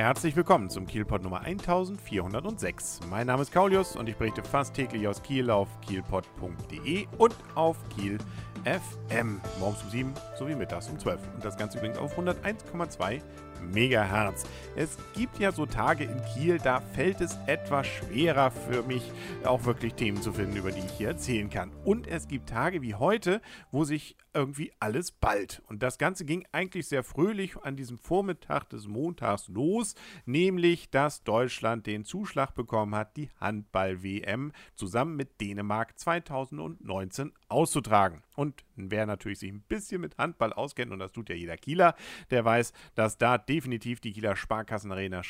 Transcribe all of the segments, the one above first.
Herzlich willkommen zum Kielpot Nummer 1406. Mein Name ist Kaulius und ich berichte fast täglich aus Kiel auf kielpot.de und auf Kiel FM. Morgens um 7 sowie mittags um 12. Und das Ganze übrigens auf 101,2 Megahertz. Es gibt ja so Tage in Kiel, da fällt es etwas schwerer für mich, auch wirklich Themen zu finden, über die ich hier erzählen kann. Und es gibt Tage wie heute, wo sich irgendwie alles ballt. Und das Ganze ging eigentlich sehr fröhlich an diesem Vormittag des Montags los, nämlich dass Deutschland den Zuschlag bekommen hat, die Handball-WM zusammen mit Dänemark 2019 auszutragen. Und wer natürlich sich ein bisschen mit Handball auskennt, und das tut ja jeder Kieler, der weiß, dass da definitiv die Kieler Sparkassenarena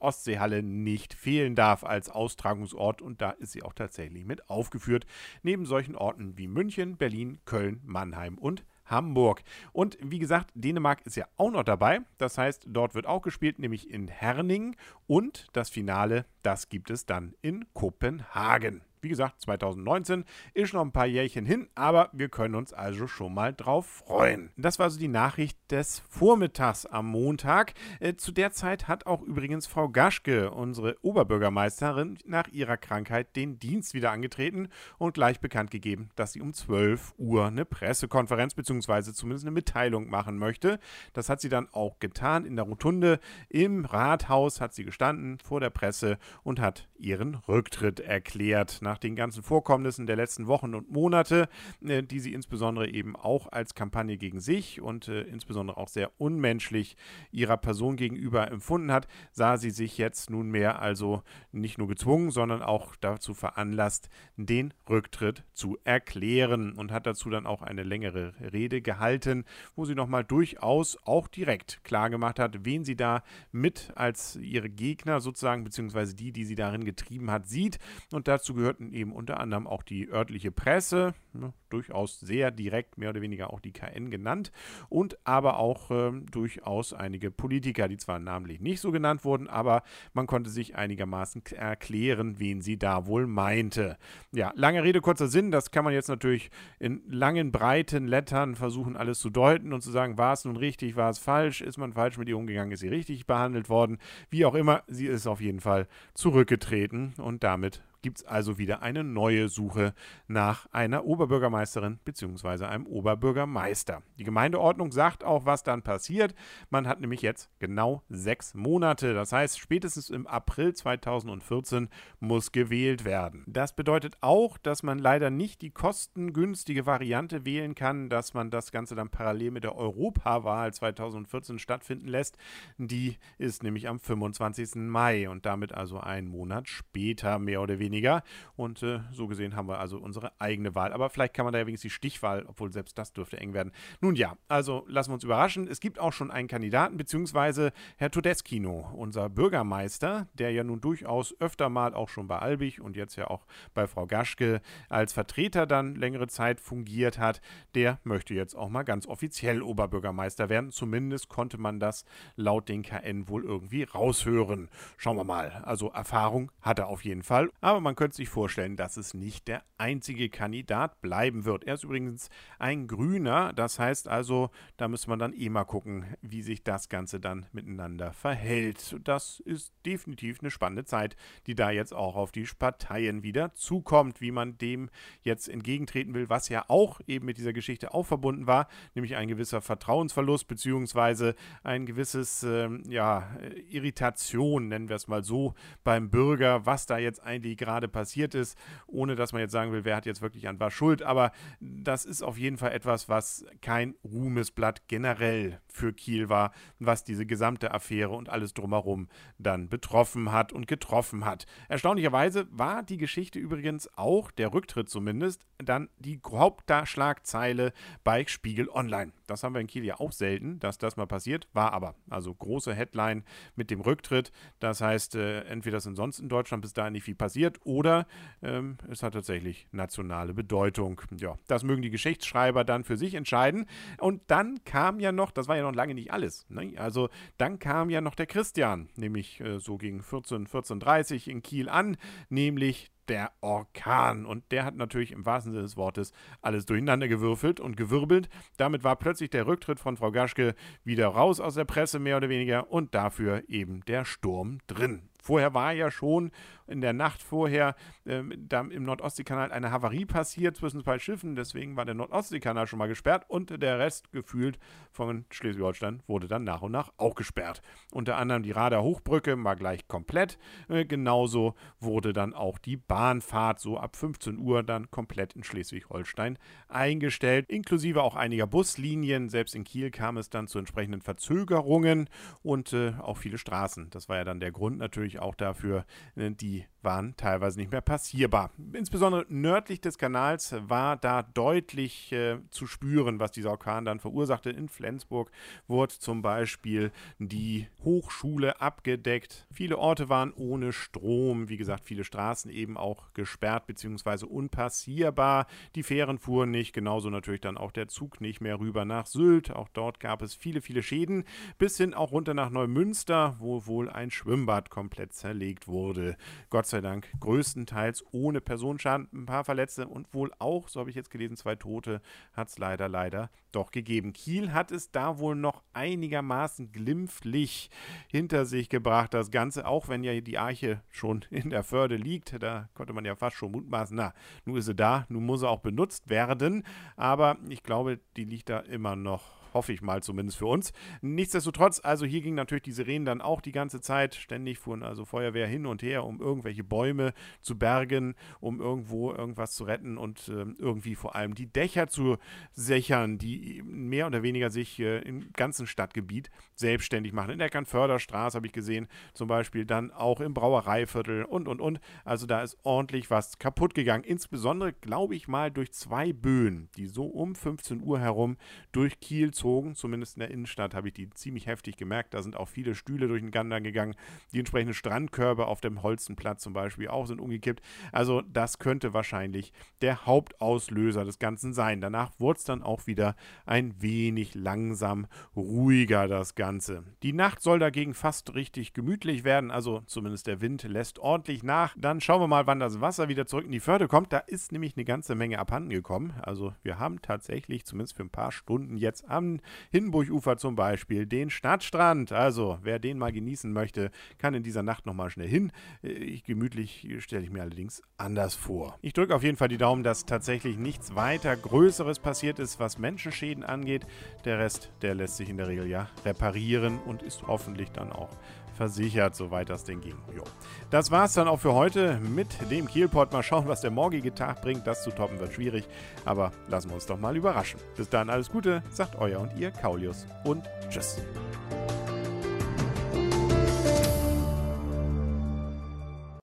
Ostseehalle nicht fehlen darf als Austragungsort. Und da ist sie auch tatsächlich mit aufgeführt. Neben solchen Orten wie München, Berlin, Köln, Mannheim und Hamburg. Und wie gesagt, Dänemark ist ja auch noch dabei. Das heißt, dort wird auch gespielt, nämlich in Herning. Und das Finale, das gibt es dann in Kopenhagen. Wie gesagt, 2019 ist noch ein paar Jährchen hin, aber wir können uns also schon mal drauf freuen. Das war also die Nachricht des Vormittags am Montag. Äh, zu der Zeit hat auch übrigens Frau Gaschke, unsere Oberbürgermeisterin, nach ihrer Krankheit den Dienst wieder angetreten und gleich bekannt gegeben, dass sie um 12 Uhr eine Pressekonferenz bzw. zumindest eine Mitteilung machen möchte. Das hat sie dann auch getan in der Rotunde im Rathaus hat sie gestanden vor der Presse und hat ihren Rücktritt erklärt nach den ganzen Vorkommnissen der letzten Wochen und Monate, äh, die sie insbesondere eben auch als Kampagne gegen sich und äh, insbesondere auch sehr unmenschlich ihrer Person gegenüber empfunden hat, sah sie sich jetzt nunmehr also nicht nur gezwungen, sondern auch dazu veranlasst, den Rücktritt zu erklären und hat dazu dann auch eine längere Rede gehalten, wo sie nochmal durchaus auch direkt klargemacht hat, wen sie da mit als ihre Gegner sozusagen, beziehungsweise die, die sie darin getrieben hat, sieht. Und dazu gehört hatten eben unter anderem auch die örtliche Presse, ne, durchaus sehr direkt, mehr oder weniger auch die KN genannt, und aber auch äh, durchaus einige Politiker, die zwar namentlich nicht so genannt wurden, aber man konnte sich einigermaßen erklären, wen sie da wohl meinte. Ja, lange Rede, kurzer Sinn, das kann man jetzt natürlich in langen, breiten Lettern versuchen, alles zu deuten und zu sagen, war es nun richtig, war es falsch, ist man falsch mit ihr umgegangen, ist sie richtig behandelt worden, wie auch immer, sie ist auf jeden Fall zurückgetreten und damit gibt es also wieder eine neue Suche nach einer Oberbürgermeisterin bzw. einem Oberbürgermeister. Die Gemeindeordnung sagt auch, was dann passiert. Man hat nämlich jetzt genau sechs Monate. Das heißt, spätestens im April 2014 muss gewählt werden. Das bedeutet auch, dass man leider nicht die kostengünstige Variante wählen kann, dass man das Ganze dann parallel mit der Europawahl 2014 stattfinden lässt. Die ist nämlich am 25. Mai und damit also einen Monat später mehr oder weniger weniger. Und äh, so gesehen haben wir also unsere eigene Wahl. Aber vielleicht kann man da ja wenigstens die Stichwahl, obwohl selbst das dürfte eng werden. Nun ja, also lassen wir uns überraschen. Es gibt auch schon einen Kandidaten, beziehungsweise Herr Todeskino, unser Bürgermeister, der ja nun durchaus öfter mal auch schon bei Albig und jetzt ja auch bei Frau Gaschke als Vertreter dann längere Zeit fungiert hat, der möchte jetzt auch mal ganz offiziell Oberbürgermeister werden. Zumindest konnte man das laut den KN wohl irgendwie raushören. Schauen wir mal. Also Erfahrung hat er auf jeden Fall. Aber aber man könnte sich vorstellen, dass es nicht der einzige Kandidat bleiben wird. Er ist übrigens ein Grüner, das heißt also, da müsste man dann eh mal gucken, wie sich das Ganze dann miteinander verhält. Das ist definitiv eine spannende Zeit, die da jetzt auch auf die Parteien wieder zukommt, wie man dem jetzt entgegentreten will, was ja auch eben mit dieser Geschichte auch verbunden war, nämlich ein gewisser Vertrauensverlust beziehungsweise ein gewisses, ähm, ja, Irritation, nennen wir es mal so, beim Bürger, was da jetzt eigentlich gerade gerade passiert ist, ohne dass man jetzt sagen will, wer hat jetzt wirklich an was schuld. Aber das ist auf jeden Fall etwas, was kein Ruhmesblatt generell für Kiel war, was diese gesamte Affäre und alles drumherum dann betroffen hat und getroffen hat. Erstaunlicherweise war die Geschichte übrigens auch, der Rücktritt zumindest, dann die Hauptschlagzeile bei Spiegel Online. Das haben wir in Kiel ja auch selten, dass das mal passiert, war aber. Also große Headline mit dem Rücktritt. Das heißt, äh, entweder ist sonst in Deutschland bis dahin nicht viel passiert oder ähm, es hat tatsächlich nationale Bedeutung. Ja, das mögen die Geschichtsschreiber dann für sich entscheiden. Und dann kam ja noch, das war ja noch lange nicht alles. Ne? Also dann kam ja noch der Christian, nämlich äh, so gegen 14, 14.30 in Kiel an, nämlich der Orkan. Und der hat natürlich im wahrsten Sinne des Wortes alles durcheinander gewürfelt und gewirbelt. Damit war plötzlich der Rücktritt von Frau Gaschke wieder raus aus der Presse, mehr oder weniger, und dafür eben der Sturm drin. Vorher war ja schon in der Nacht vorher ähm, da im Nordostseekanal eine Havarie passiert zwischen zwei Schiffen. Deswegen war der Nordostseekanal schon mal gesperrt und der Rest gefühlt von Schleswig-Holstein wurde dann nach und nach auch gesperrt. Unter anderem die Radar Hochbrücke war gleich komplett. Äh, genauso wurde dann auch die Bahnfahrt so ab 15 Uhr dann komplett in Schleswig-Holstein eingestellt, inklusive auch einiger Buslinien. Selbst in Kiel kam es dann zu entsprechenden Verzögerungen und äh, auch viele Straßen. Das war ja dann der Grund natürlich auch dafür, äh, die waren teilweise nicht mehr passierbar. Insbesondere nördlich des Kanals war da deutlich äh, zu spüren, was dieser Orkan dann verursachte. In Flensburg wurde zum Beispiel die Hochschule abgedeckt. Viele Orte waren ohne Strom. Wie gesagt, viele Straßen eben auch gesperrt bzw. unpassierbar. Die Fähren fuhren nicht, genauso natürlich dann auch der Zug nicht mehr rüber nach Sylt. Auch dort gab es viele, viele Schäden, bis hin auch runter nach Neumünster, wo wohl ein Schwimmbad komplett zerlegt wurde. Gott sei Dank größtenteils ohne Personenschaden. Ein paar Verletzte und wohl auch, so habe ich jetzt gelesen, zwei Tote hat es leider, leider doch gegeben. Kiel hat es da wohl noch einigermaßen glimpflich hinter sich gebracht, das Ganze, auch wenn ja die Arche schon in der Förde liegt. Da konnte man ja fast schon mutmaßen, na, nun ist sie da, nun muss sie auch benutzt werden. Aber ich glaube, die liegt da immer noch Hoffe ich mal zumindest für uns. Nichtsdestotrotz, also hier gingen natürlich die Sirenen dann auch die ganze Zeit. Ständig fuhren also Feuerwehr hin und her, um irgendwelche Bäume zu bergen, um irgendwo irgendwas zu retten und äh, irgendwie vor allem die Dächer zu sichern, die mehr oder weniger sich äh, im ganzen Stadtgebiet selbstständig machen. In der Eckernförderstraße habe ich gesehen, zum Beispiel dann auch im Brauereiviertel und und und. Also da ist ordentlich was kaputt gegangen. Insbesondere, glaube ich mal, durch zwei Böen, die so um 15 Uhr herum durch Kiel gezogen. Zumindest in der Innenstadt habe ich die ziemlich heftig gemerkt. Da sind auch viele Stühle durch den Gander gegangen. Die entsprechenden Strandkörbe auf dem Holzenplatz zum Beispiel auch sind umgekippt. Also das könnte wahrscheinlich der Hauptauslöser des Ganzen sein. Danach wurde es dann auch wieder ein wenig langsam ruhiger, das Ganze. Die Nacht soll dagegen fast richtig gemütlich werden. Also zumindest der Wind lässt ordentlich nach. Dann schauen wir mal, wann das Wasser wieder zurück in die Förde kommt. Da ist nämlich eine ganze Menge abhanden gekommen. Also wir haben tatsächlich zumindest für ein paar Stunden jetzt am Hindenburgufer zum Beispiel, den Stadtstrand. Also, wer den mal genießen möchte, kann in dieser Nacht nochmal schnell hin. Äh, ich, gemütlich stelle ich mir allerdings anders vor. Ich drücke auf jeden Fall die Daumen, dass tatsächlich nichts weiter Größeres passiert ist, was Menschenschäden angeht. Der Rest, der lässt sich in der Regel ja reparieren und ist hoffentlich dann auch versichert, soweit das denn ging. Jo. Das war es dann auch für heute mit dem Kielpot. Mal schauen, was der morgige Tag bringt. Das zu toppen wird schwierig, aber lassen wir uns doch mal überraschen. Bis dann alles Gute, sagt euer und ihr Kaulius und tschüss.